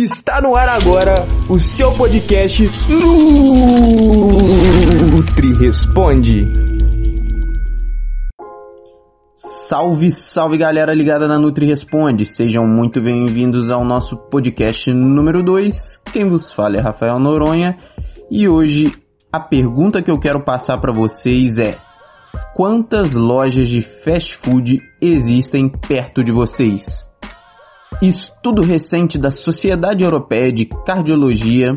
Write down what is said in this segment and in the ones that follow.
Está no ar agora o seu podcast Nutri Responde. Salve, salve galera ligada na Nutri Responde. Sejam muito bem-vindos ao nosso podcast número 2. Quem vos fala é Rafael Noronha e hoje a pergunta que eu quero passar para vocês é: quantas lojas de fast food existem perto de vocês? Estudo recente da Sociedade Europeia de Cardiologia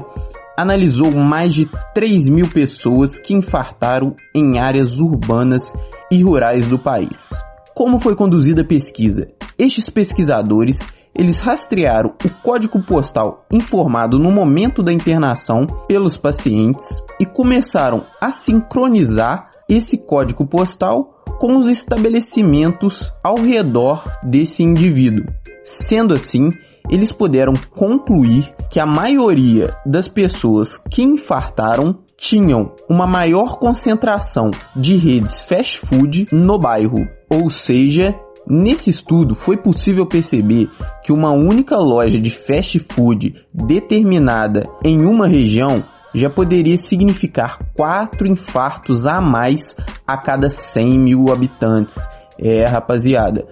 analisou mais de 3 mil pessoas que infartaram em áreas urbanas e rurais do país. Como foi conduzida a pesquisa? Estes pesquisadores eles rastrearam o código postal informado no momento da internação pelos pacientes e começaram a sincronizar esse código postal com os estabelecimentos ao redor desse indivíduo. Sendo assim, eles puderam concluir que a maioria das pessoas que infartaram tinham uma maior concentração de redes fast food no bairro, ou seja, Nesse estudo foi possível perceber que uma única loja de fast food determinada em uma região já poderia significar quatro infartos a mais a cada 100 mil habitantes. É, rapaziada.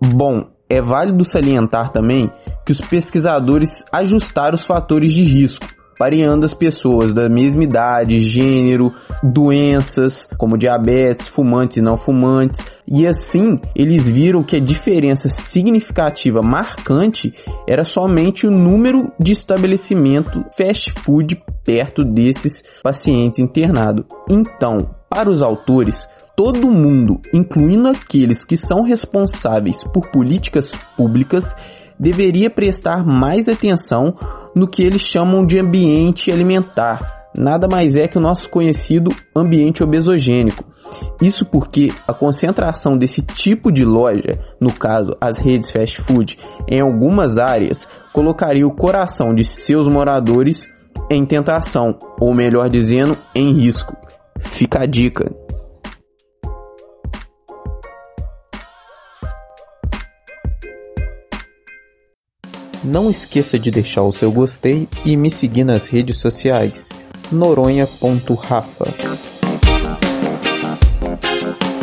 Bom, é válido salientar também que os pesquisadores ajustaram os fatores de risco, variando as pessoas da mesma idade, gênero, doenças como diabetes, fumantes e não fumantes, e assim eles viram que a diferença significativa marcante era somente o número de estabelecimento fast food perto desses pacientes internados. Então, para os autores, todo mundo, incluindo aqueles que são responsáveis por políticas públicas, deveria prestar mais atenção no que eles chamam de ambiente alimentar. Nada mais é que o nosso conhecido ambiente obesogênico. Isso porque a concentração desse tipo de loja, no caso as redes fast food, em algumas áreas, colocaria o coração de seus moradores em tentação, ou melhor dizendo, em risco. Fica a dica. Não esqueça de deixar o seu gostei e me seguir nas redes sociais noronha.rafa.